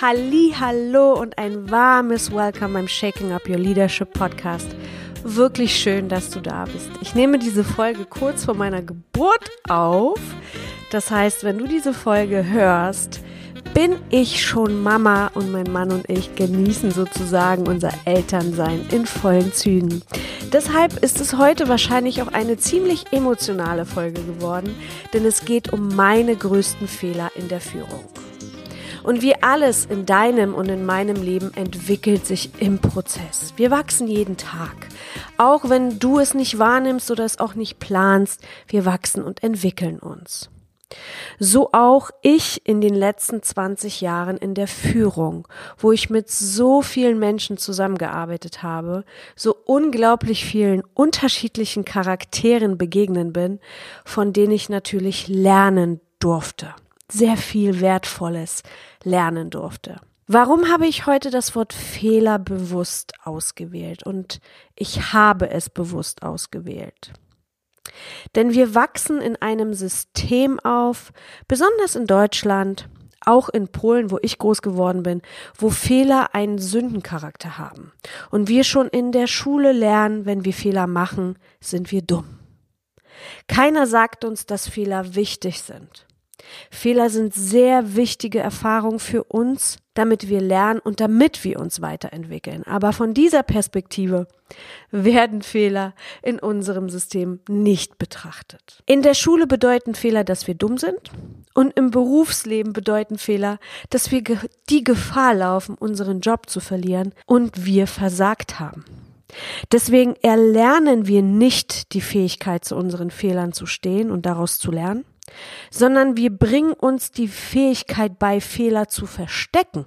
Halli, hallo und ein warmes Welcome beim Shaking Up Your Leadership Podcast. Wirklich schön, dass du da bist. Ich nehme diese Folge kurz vor meiner Geburt auf. Das heißt, wenn du diese Folge hörst, bin ich schon Mama und mein Mann und ich genießen sozusagen unser Elternsein in vollen Zügen. Deshalb ist es heute wahrscheinlich auch eine ziemlich emotionale Folge geworden, denn es geht um meine größten Fehler in der Führung. Und wie alles in deinem und in meinem Leben entwickelt sich im Prozess. Wir wachsen jeden Tag. Auch wenn du es nicht wahrnimmst oder es auch nicht planst, wir wachsen und entwickeln uns. So auch ich in den letzten 20 Jahren in der Führung, wo ich mit so vielen Menschen zusammengearbeitet habe, so unglaublich vielen unterschiedlichen Charakteren begegnen bin, von denen ich natürlich lernen durfte sehr viel Wertvolles lernen durfte. Warum habe ich heute das Wort Fehler bewusst ausgewählt? Und ich habe es bewusst ausgewählt. Denn wir wachsen in einem System auf, besonders in Deutschland, auch in Polen, wo ich groß geworden bin, wo Fehler einen Sündencharakter haben. Und wir schon in der Schule lernen, wenn wir Fehler machen, sind wir dumm. Keiner sagt uns, dass Fehler wichtig sind. Fehler sind sehr wichtige Erfahrungen für uns, damit wir lernen und damit wir uns weiterentwickeln. Aber von dieser Perspektive werden Fehler in unserem System nicht betrachtet. In der Schule bedeuten Fehler, dass wir dumm sind und im Berufsleben bedeuten Fehler, dass wir die Gefahr laufen, unseren Job zu verlieren und wir versagt haben. Deswegen erlernen wir nicht die Fähigkeit, zu unseren Fehlern zu stehen und daraus zu lernen, sondern wir bringen uns die Fähigkeit bei, Fehler zu verstecken,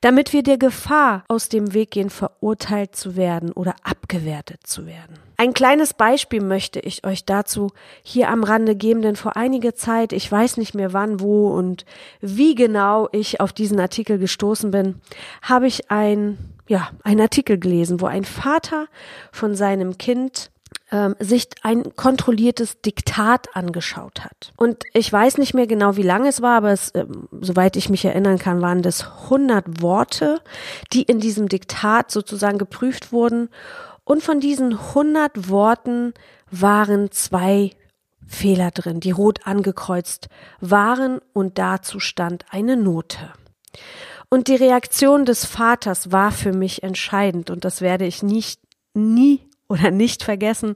damit wir der Gefahr aus dem Weg gehen, verurteilt zu werden oder abgewertet zu werden. Ein kleines Beispiel möchte ich euch dazu hier am Rande geben, denn vor einiger Zeit, ich weiß nicht mehr wann, wo und wie genau ich auf diesen Artikel gestoßen bin, habe ich ein, ja, ein Artikel gelesen, wo ein Vater von seinem Kind ähm, sich ein kontrolliertes Diktat angeschaut hat. Und ich weiß nicht mehr genau, wie lange es war, aber es, äh, soweit ich mich erinnern kann, waren das 100 Worte, die in diesem Diktat sozusagen geprüft wurden. Und von diesen 100 Worten waren zwei Fehler drin, die rot angekreuzt waren und dazu stand eine Note. Und die Reaktion des Vaters war für mich entscheidend und das werde ich nicht nie oder nicht vergessen.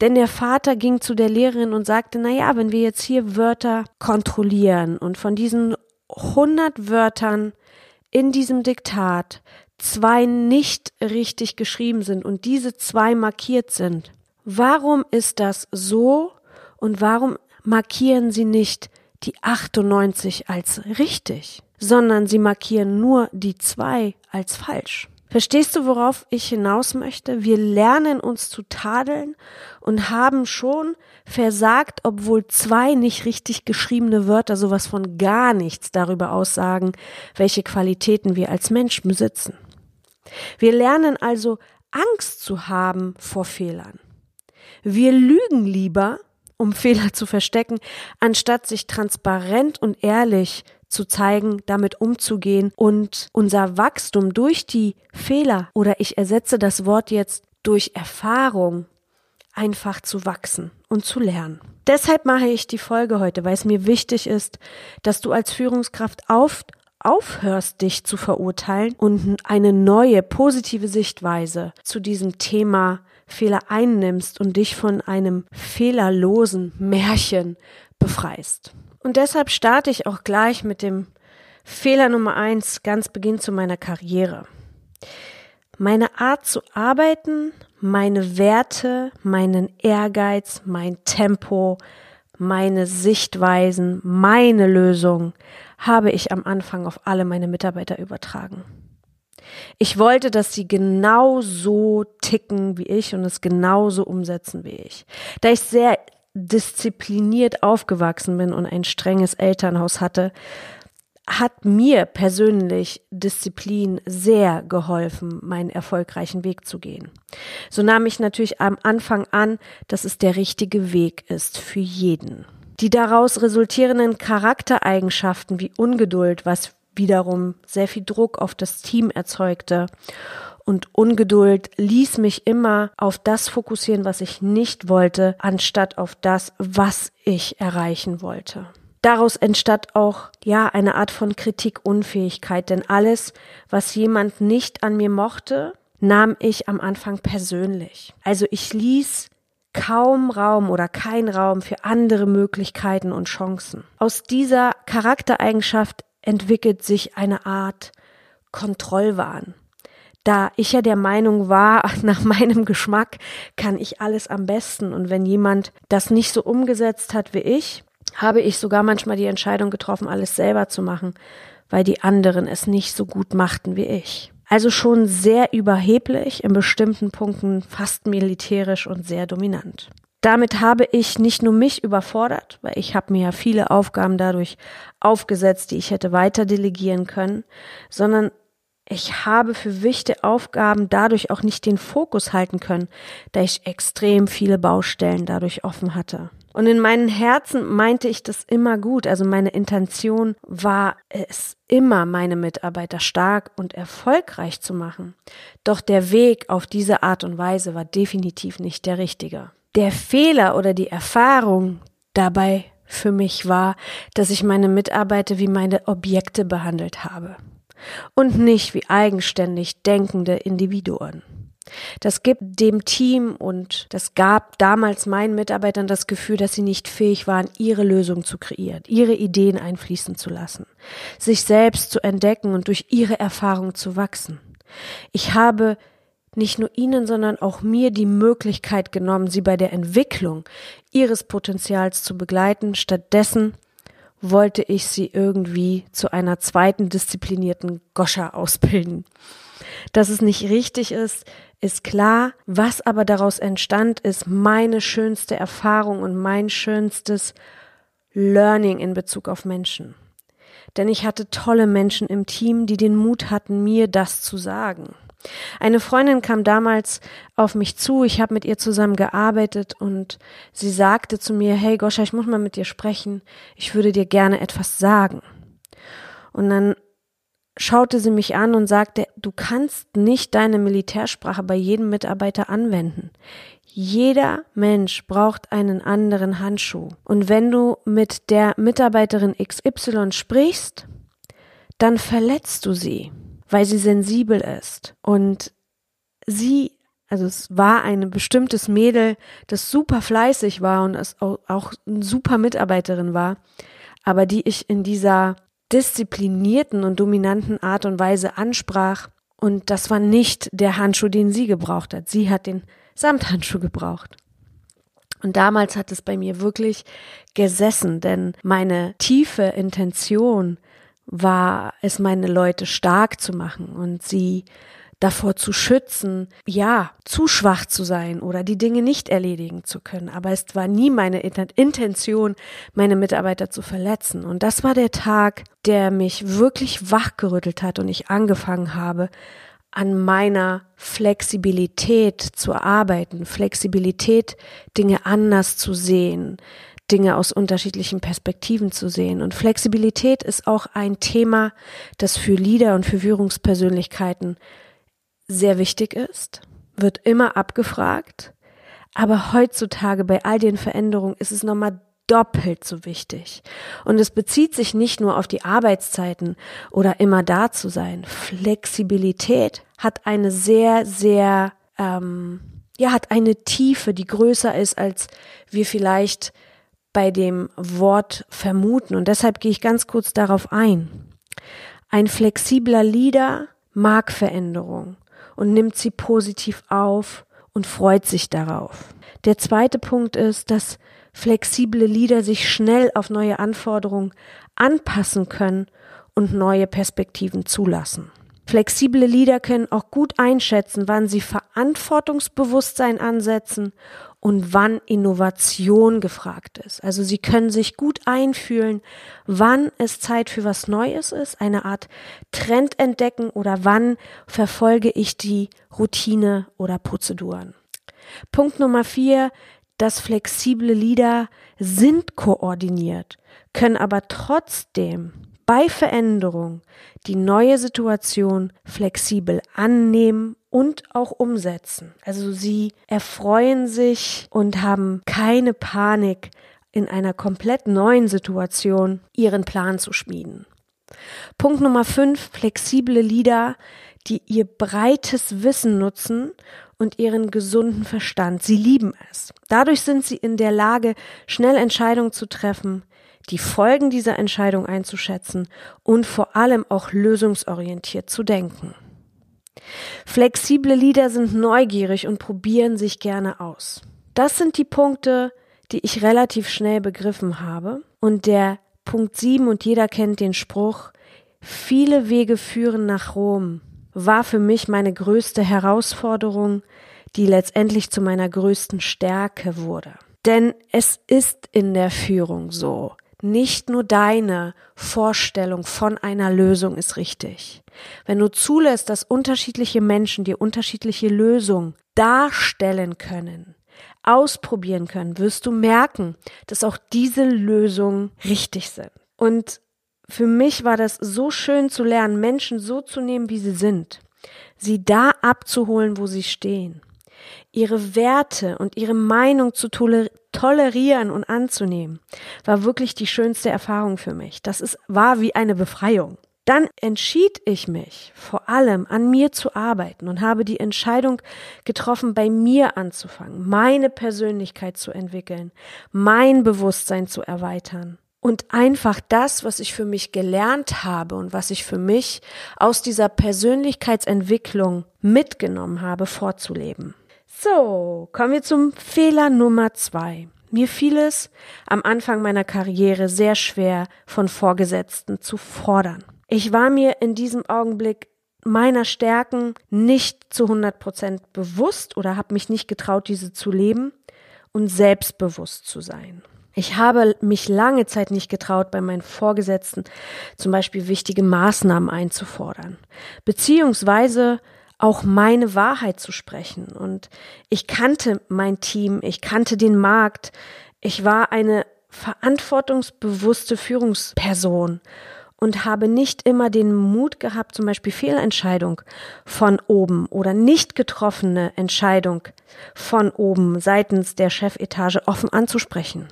Denn der Vater ging zu der Lehrerin und sagte, na ja, wenn wir jetzt hier Wörter kontrollieren und von diesen 100 Wörtern in diesem Diktat zwei nicht richtig geschrieben sind und diese zwei markiert sind, warum ist das so und warum markieren sie nicht die 98 als richtig, sondern sie markieren nur die zwei als falsch? Verstehst du, worauf ich hinaus möchte? Wir lernen uns zu tadeln und haben schon versagt, obwohl zwei nicht richtig geschriebene Wörter sowas von gar nichts darüber aussagen, welche Qualitäten wir als Mensch besitzen. Wir lernen also Angst zu haben vor Fehlern. Wir lügen lieber, um Fehler zu verstecken, anstatt sich transparent und ehrlich zu zeigen, damit umzugehen und unser Wachstum durch die Fehler oder ich ersetze das Wort jetzt durch Erfahrung einfach zu wachsen und zu lernen. Deshalb mache ich die Folge heute, weil es mir wichtig ist, dass du als Führungskraft auf, aufhörst, dich zu verurteilen und eine neue positive Sichtweise zu diesem Thema Fehler einnimmst und dich von einem fehlerlosen Märchen befreist. Und deshalb starte ich auch gleich mit dem Fehler Nummer eins, ganz Beginn zu meiner Karriere. Meine Art zu arbeiten, meine Werte, meinen Ehrgeiz, mein Tempo, meine Sichtweisen, meine Lösung habe ich am Anfang auf alle meine Mitarbeiter übertragen. Ich wollte, dass sie genau so ticken wie ich und es genauso umsetzen wie ich. Da ich sehr diszipliniert aufgewachsen bin und ein strenges Elternhaus hatte, hat mir persönlich Disziplin sehr geholfen, meinen erfolgreichen Weg zu gehen. So nahm ich natürlich am Anfang an, dass es der richtige Weg ist für jeden. Die daraus resultierenden Charaktereigenschaften wie Ungeduld, was wiederum sehr viel Druck auf das Team erzeugte. Und Ungeduld ließ mich immer auf das fokussieren, was ich nicht wollte, anstatt auf das, was ich erreichen wollte. Daraus entstand auch, ja, eine Art von Kritikunfähigkeit, denn alles, was jemand nicht an mir mochte, nahm ich am Anfang persönlich. Also ich ließ kaum Raum oder kein Raum für andere Möglichkeiten und Chancen. Aus dieser Charaktereigenschaft entwickelt sich eine Art Kontrollwahn. Da ich ja der Meinung war, nach meinem Geschmack kann ich alles am besten und wenn jemand das nicht so umgesetzt hat wie ich, habe ich sogar manchmal die Entscheidung getroffen, alles selber zu machen, weil die anderen es nicht so gut machten wie ich. Also schon sehr überheblich, in bestimmten Punkten fast militärisch und sehr dominant. Damit habe ich nicht nur mich überfordert, weil ich habe mir ja viele Aufgaben dadurch aufgesetzt, die ich hätte weiter delegieren können, sondern ich habe für wichtige Aufgaben dadurch auch nicht den Fokus halten können, da ich extrem viele Baustellen dadurch offen hatte. Und in meinem Herzen meinte ich das immer gut. Also meine Intention war es immer, meine Mitarbeiter stark und erfolgreich zu machen. Doch der Weg auf diese Art und Weise war definitiv nicht der richtige. Der Fehler oder die Erfahrung dabei für mich war, dass ich meine Mitarbeiter wie meine Objekte behandelt habe und nicht wie eigenständig denkende Individuen. Das gibt dem Team und das gab damals meinen Mitarbeitern das Gefühl, dass sie nicht fähig waren, ihre Lösung zu kreieren, ihre Ideen einfließen zu lassen, sich selbst zu entdecken und durch ihre Erfahrung zu wachsen. Ich habe nicht nur ihnen, sondern auch mir die Möglichkeit genommen, sie bei der Entwicklung ihres Potenzials zu begleiten. Stattdessen wollte ich sie irgendwie zu einer zweiten disziplinierten Goscha ausbilden. Dass es nicht richtig ist, ist klar. Was aber daraus entstand, ist meine schönste Erfahrung und mein schönstes Learning in Bezug auf Menschen. Denn ich hatte tolle Menschen im Team, die den Mut hatten, mir das zu sagen. Eine Freundin kam damals auf mich zu, ich habe mit ihr zusammen gearbeitet und sie sagte zu mir, hey Goscha, ich muss mal mit dir sprechen, ich würde dir gerne etwas sagen. Und dann schaute sie mich an und sagte, du kannst nicht deine Militärsprache bei jedem Mitarbeiter anwenden. Jeder Mensch braucht einen anderen Handschuh. Und wenn du mit der Mitarbeiterin XY sprichst, dann verletzt du sie, weil sie sensibel ist. Und sie, also es war ein bestimmtes Mädel, das super fleißig war und es auch eine super Mitarbeiterin war, aber die ich in dieser disziplinierten und dominanten Art und Weise ansprach. Und das war nicht der Handschuh, den sie gebraucht hat. Sie hat den Samthandschuh gebraucht. Und damals hat es bei mir wirklich gesessen, denn meine tiefe Intention war es, meine Leute stark zu machen und sie davor zu schützen, ja, zu schwach zu sein oder die Dinge nicht erledigen zu können. Aber es war nie meine Intention, meine Mitarbeiter zu verletzen. Und das war der Tag, der mich wirklich wachgerüttelt hat und ich angefangen habe, an meiner Flexibilität zu arbeiten, Flexibilität, Dinge anders zu sehen, Dinge aus unterschiedlichen Perspektiven zu sehen. Und Flexibilität ist auch ein Thema, das für Leader und für Führungspersönlichkeiten sehr wichtig ist, wird immer abgefragt. Aber heutzutage bei all den Veränderungen ist es nochmal doppelt so wichtig. Und es bezieht sich nicht nur auf die Arbeitszeiten oder immer da zu sein. Flexibilität hat eine sehr, sehr, ähm, ja, hat eine Tiefe, die größer ist, als wir vielleicht bei dem Wort vermuten. Und deshalb gehe ich ganz kurz darauf ein. Ein flexibler Leader mag Veränderung und nimmt sie positiv auf und freut sich darauf. Der zweite Punkt ist, dass flexible Leader sich schnell auf neue Anforderungen anpassen können und neue Perspektiven zulassen. Flexible Leader können auch gut einschätzen, wann sie Verantwortungsbewusstsein ansetzen und wann Innovation gefragt ist. Also sie können sich gut einfühlen, wann es Zeit für was Neues ist, eine Art Trend entdecken oder wann verfolge ich die Routine oder Prozeduren. Punkt Nummer vier, das flexible Leader sind koordiniert, können aber trotzdem bei Veränderung die neue Situation flexibel annehmen und auch umsetzen. Also sie erfreuen sich und haben keine Panik, in einer komplett neuen Situation ihren Plan zu schmieden. Punkt Nummer fünf, flexible Leader, die ihr breites Wissen nutzen und ihren gesunden Verstand. Sie lieben es. Dadurch sind sie in der Lage, schnell Entscheidungen zu treffen, die Folgen dieser Entscheidung einzuschätzen und vor allem auch lösungsorientiert zu denken. Flexible Leader sind neugierig und probieren sich gerne aus. Das sind die Punkte, die ich relativ schnell begriffen habe. Und der Punkt 7, und jeder kennt den Spruch, viele Wege führen nach Rom, war für mich meine größte Herausforderung, die letztendlich zu meiner größten Stärke wurde. Denn es ist in der Führung so. Nicht nur deine Vorstellung von einer Lösung ist richtig. Wenn du zulässt, dass unterschiedliche Menschen dir unterschiedliche Lösungen darstellen können, ausprobieren können, wirst du merken, dass auch diese Lösungen richtig sind. Und für mich war das so schön zu lernen, Menschen so zu nehmen, wie sie sind, sie da abzuholen, wo sie stehen, ihre Werte und ihre Meinung zu tolerieren und anzunehmen, war wirklich die schönste Erfahrung für mich. Das ist, war wie eine Befreiung. Dann entschied ich mich vor allem an mir zu arbeiten und habe die Entscheidung getroffen, bei mir anzufangen, meine Persönlichkeit zu entwickeln, mein Bewusstsein zu erweitern und einfach das, was ich für mich gelernt habe und was ich für mich aus dieser Persönlichkeitsentwicklung mitgenommen habe, vorzuleben. So, kommen wir zum Fehler Nummer zwei. Mir fiel es am Anfang meiner Karriere sehr schwer, von Vorgesetzten zu fordern. Ich war mir in diesem Augenblick meiner Stärken nicht zu 100 Prozent bewusst oder habe mich nicht getraut, diese zu leben und selbstbewusst zu sein. Ich habe mich lange Zeit nicht getraut, bei meinen Vorgesetzten zum Beispiel wichtige Maßnahmen einzufordern, beziehungsweise auch meine Wahrheit zu sprechen. Und ich kannte mein Team, ich kannte den Markt, ich war eine verantwortungsbewusste Führungsperson und habe nicht immer den Mut gehabt, zum Beispiel Fehlentscheidung von oben oder nicht getroffene Entscheidung von oben seitens der Chefetage offen anzusprechen.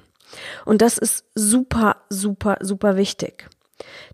Und das ist super, super, super wichtig.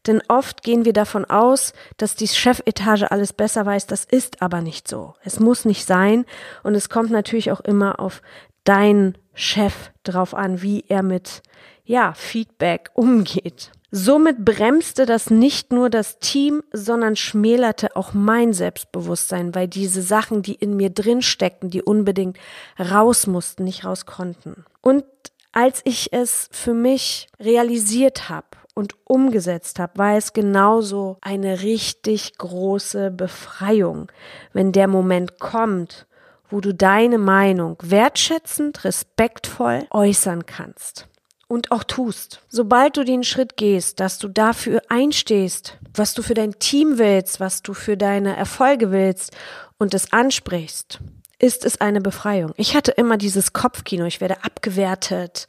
Denn oft gehen wir davon aus, dass die Chefetage alles besser weiß. Das ist aber nicht so. Es muss nicht sein. Und es kommt natürlich auch immer auf deinen Chef drauf an, wie er mit, ja, Feedback umgeht. Somit bremste das nicht nur das Team, sondern schmälerte auch mein Selbstbewusstsein, weil diese Sachen, die in mir drin steckten, die unbedingt raus mussten, nicht raus konnten. Und als ich es für mich realisiert habe und umgesetzt habe, war es genauso eine richtig große Befreiung, wenn der Moment kommt, wo du deine Meinung wertschätzend, respektvoll äußern kannst und auch tust. Sobald du den Schritt gehst, dass du dafür einstehst, was du für dein Team willst, was du für deine Erfolge willst und es ansprichst, ist es eine Befreiung. Ich hatte immer dieses Kopfkino, ich werde abgewertet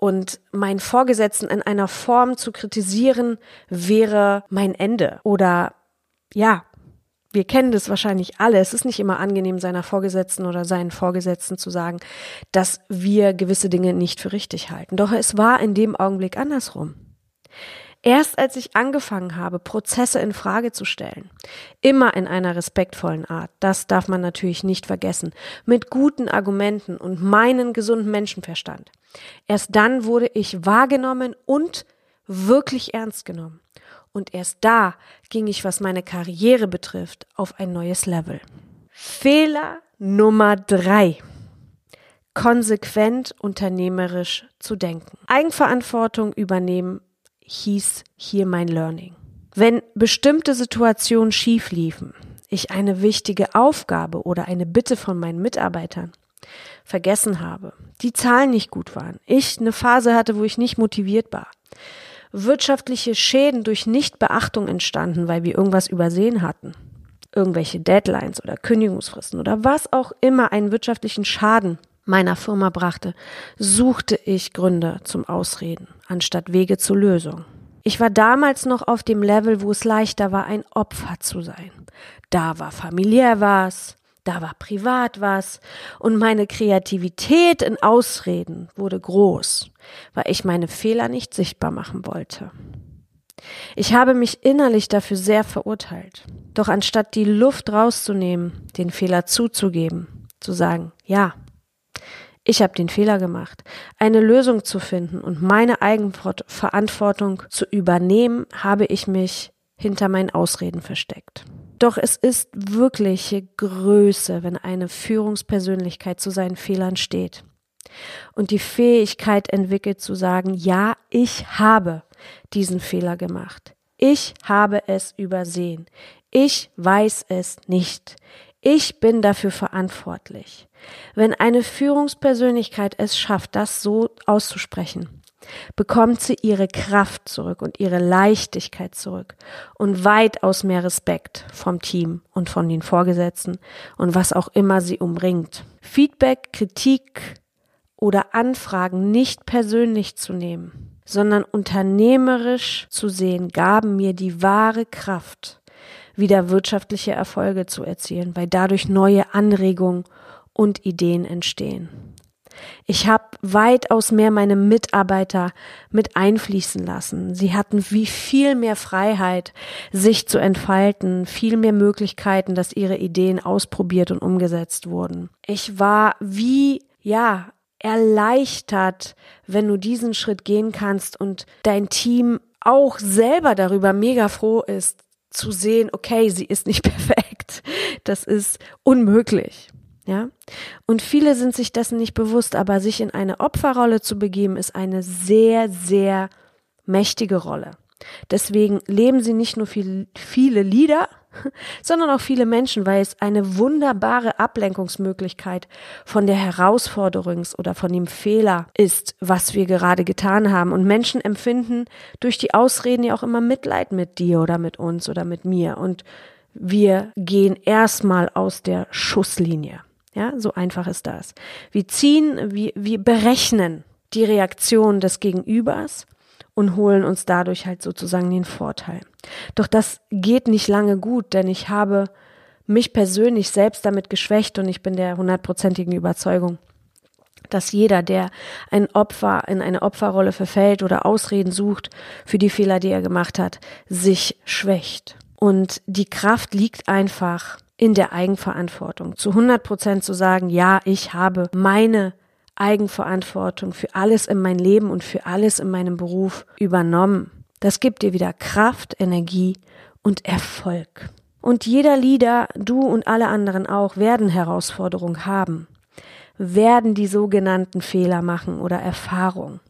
und meinen Vorgesetzten in einer Form zu kritisieren wäre mein Ende. Oder ja, wir kennen das wahrscheinlich alle. Es ist nicht immer angenehm, seiner Vorgesetzten oder seinen Vorgesetzten zu sagen, dass wir gewisse Dinge nicht für richtig halten. Doch es war in dem Augenblick andersrum. Erst als ich angefangen habe, Prozesse in Frage zu stellen, immer in einer respektvollen Art, das darf man natürlich nicht vergessen, mit guten Argumenten und meinen gesunden Menschenverstand. Erst dann wurde ich wahrgenommen und wirklich ernst genommen. Und erst da ging ich, was meine Karriere betrifft, auf ein neues Level. Fehler Nummer drei konsequent unternehmerisch zu denken. Eigenverantwortung übernehmen hieß hier mein Learning. Wenn bestimmte Situationen schief liefen, ich eine wichtige Aufgabe oder eine Bitte von meinen Mitarbeitern vergessen habe, die Zahlen nicht gut waren, ich eine Phase hatte, wo ich nicht motiviert war, wirtschaftliche Schäden durch Nichtbeachtung entstanden, weil wir irgendwas übersehen hatten, irgendwelche Deadlines oder Kündigungsfristen oder was auch immer einen wirtschaftlichen Schaden meiner Firma brachte, suchte ich Gründe zum Ausreden, anstatt Wege zur Lösung. Ich war damals noch auf dem Level, wo es leichter war, ein Opfer zu sein. Da war familiär was, da war privat was und meine Kreativität in Ausreden wurde groß, weil ich meine Fehler nicht sichtbar machen wollte. Ich habe mich innerlich dafür sehr verurteilt. Doch anstatt die Luft rauszunehmen, den Fehler zuzugeben, zu sagen, ja, ich habe den Fehler gemacht, eine Lösung zu finden und meine Eigenverantwortung zu übernehmen, habe ich mich hinter meinen Ausreden versteckt. Doch es ist wirkliche Größe, wenn eine Führungspersönlichkeit zu seinen Fehlern steht und die Fähigkeit entwickelt zu sagen, ja, ich habe diesen Fehler gemacht. Ich habe es übersehen. Ich weiß es nicht. Ich bin dafür verantwortlich. Wenn eine Führungspersönlichkeit es schafft, das so auszusprechen, bekommt sie ihre Kraft zurück und ihre Leichtigkeit zurück und weitaus mehr Respekt vom Team und von den Vorgesetzten und was auch immer sie umringt. Feedback, Kritik oder Anfragen nicht persönlich zu nehmen, sondern unternehmerisch zu sehen, gaben mir die wahre Kraft, wieder wirtschaftliche Erfolge zu erzielen, weil dadurch neue Anregungen und Ideen entstehen. Ich habe weitaus mehr meine Mitarbeiter mit einfließen lassen. Sie hatten wie viel mehr Freiheit, sich zu entfalten, viel mehr Möglichkeiten, dass ihre Ideen ausprobiert und umgesetzt wurden. Ich war wie, ja, erleichtert, wenn du diesen Schritt gehen kannst und dein Team auch selber darüber mega froh ist, zu sehen, okay, sie ist nicht perfekt. Das ist unmöglich. Ja? Und viele sind sich dessen nicht bewusst, aber sich in eine Opferrolle zu begeben, ist eine sehr, sehr mächtige Rolle. Deswegen leben sie nicht nur viel, viele Lieder, sondern auch viele Menschen, weil es eine wunderbare Ablenkungsmöglichkeit von der Herausforderungs- oder von dem Fehler ist, was wir gerade getan haben. Und Menschen empfinden durch die Ausreden ja auch immer Mitleid mit dir oder mit uns oder mit mir. Und wir gehen erstmal aus der Schusslinie. Ja, so einfach ist das. Wir ziehen, wir, wir berechnen die Reaktion des Gegenübers und holen uns dadurch halt sozusagen den Vorteil. Doch das geht nicht lange gut, denn ich habe mich persönlich selbst damit geschwächt und ich bin der hundertprozentigen Überzeugung, dass jeder, der ein Opfer in eine Opferrolle verfällt oder Ausreden sucht für die Fehler, die er gemacht hat, sich schwächt. Und die Kraft liegt einfach in der Eigenverantwortung. Zu 100 Prozent zu sagen, ja, ich habe meine Eigenverantwortung für alles in mein Leben und für alles in meinem Beruf übernommen. Das gibt dir wieder Kraft, Energie und Erfolg. Und jeder Leader, du und alle anderen auch, werden Herausforderungen haben, werden die sogenannten Fehler machen oder Erfahrung.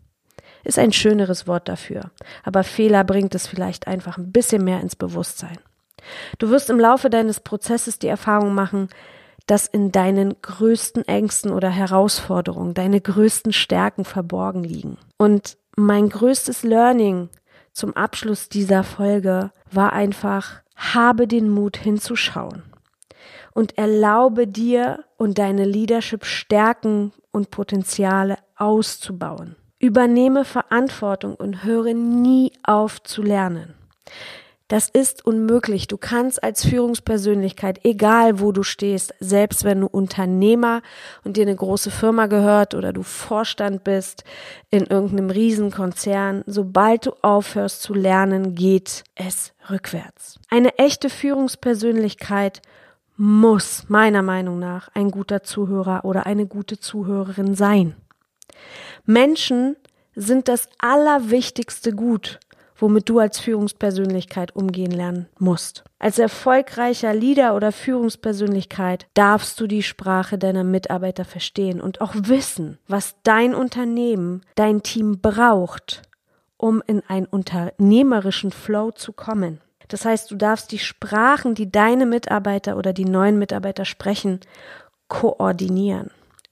Ist ein schöneres Wort dafür. Aber Fehler bringt es vielleicht einfach ein bisschen mehr ins Bewusstsein. Du wirst im Laufe deines Prozesses die Erfahrung machen, dass in deinen größten Ängsten oder Herausforderungen deine größten Stärken verborgen liegen. Und mein größtes Learning zum Abschluss dieser Folge war einfach, habe den Mut hinzuschauen und erlaube dir und deine Leadership Stärken und Potenziale auszubauen. Übernehme Verantwortung und höre nie auf zu lernen. Das ist unmöglich. Du kannst als Führungspersönlichkeit, egal wo du stehst, selbst wenn du Unternehmer und dir eine große Firma gehört oder du Vorstand bist in irgendeinem Riesenkonzern, sobald du aufhörst zu lernen, geht es rückwärts. Eine echte Führungspersönlichkeit muss meiner Meinung nach ein guter Zuhörer oder eine gute Zuhörerin sein. Menschen sind das allerwichtigste Gut womit du als Führungspersönlichkeit umgehen lernen musst. Als erfolgreicher Leader oder Führungspersönlichkeit darfst du die Sprache deiner Mitarbeiter verstehen und auch wissen, was dein Unternehmen, dein Team braucht, um in einen unternehmerischen Flow zu kommen. Das heißt, du darfst die Sprachen, die deine Mitarbeiter oder die neuen Mitarbeiter sprechen, koordinieren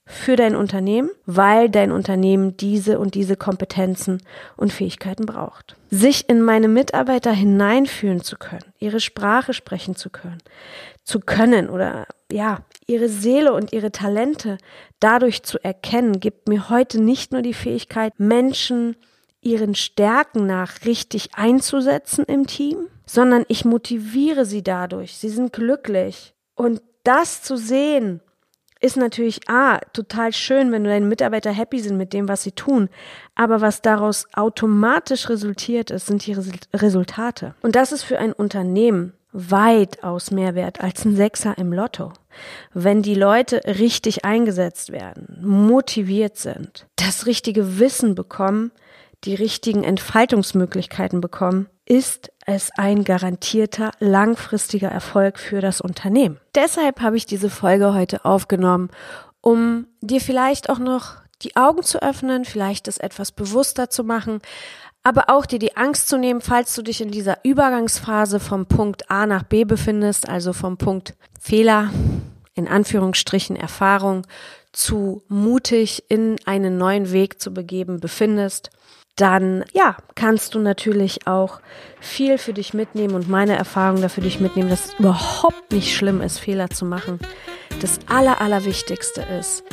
für dein Unternehmen, weil dein Unternehmen diese und diese Kompetenzen und Fähigkeiten braucht. Sich in meine Mitarbeiter hineinfühlen zu können, ihre Sprache sprechen zu können, zu können oder ja, ihre Seele und ihre Talente dadurch zu erkennen, gibt mir heute nicht nur die Fähigkeit, Menschen ihren Stärken nach richtig einzusetzen im Team, sondern ich motiviere sie dadurch. Sie sind glücklich. Und das zu sehen, ist natürlich ah, total schön, wenn deine Mitarbeiter happy sind mit dem, was sie tun. Aber was daraus automatisch resultiert ist, sind die Resultate. Und das ist für ein Unternehmen weitaus mehr wert als ein Sechser im Lotto. Wenn die Leute richtig eingesetzt werden, motiviert sind, das richtige Wissen bekommen, die richtigen Entfaltungsmöglichkeiten bekommen, ist es ein garantierter langfristiger Erfolg für das Unternehmen. Deshalb habe ich diese Folge heute aufgenommen, um dir vielleicht auch noch die Augen zu öffnen, vielleicht es etwas bewusster zu machen, aber auch dir die Angst zu nehmen, falls du dich in dieser Übergangsphase vom Punkt A nach B befindest, also vom Punkt Fehler, in Anführungsstrichen Erfahrung, zu mutig in einen neuen Weg zu begeben befindest dann ja, kannst du natürlich auch viel für dich mitnehmen und meine Erfahrung dafür dich mitnehmen, dass es überhaupt nicht schlimm ist, Fehler zu machen. Das Aller, Allerwichtigste ist,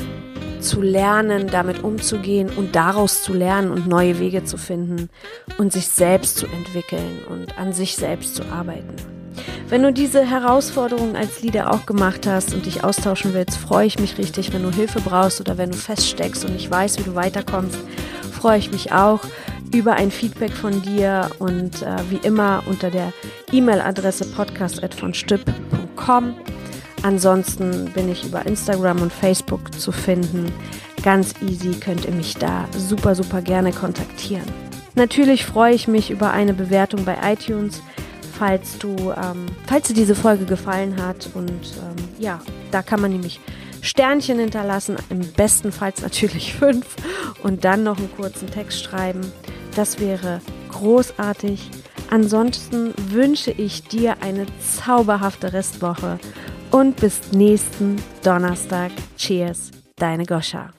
zu lernen, damit umzugehen und daraus zu lernen und neue Wege zu finden und sich selbst zu entwickeln und an sich selbst zu arbeiten. Wenn du diese Herausforderung als Leader auch gemacht hast und dich austauschen willst, freue ich mich richtig, wenn du Hilfe brauchst oder wenn du feststeckst und ich weiß, wie du weiterkommst freue ich mich auch über ein Feedback von dir und äh, wie immer unter der E-Mail-Adresse podcast.vonstipp.com. Ansonsten bin ich über Instagram und Facebook zu finden. Ganz easy könnt ihr mich da super, super gerne kontaktieren. Natürlich freue ich mich über eine Bewertung bei iTunes, falls du, ähm, falls dir diese Folge gefallen hat. Und ähm, ja, da kann man nämlich Sternchen hinterlassen, im besten Fall natürlich fünf und dann noch einen kurzen Text schreiben. Das wäre großartig. Ansonsten wünsche ich dir eine zauberhafte Restwoche und bis nächsten Donnerstag. Cheers, deine Goscha.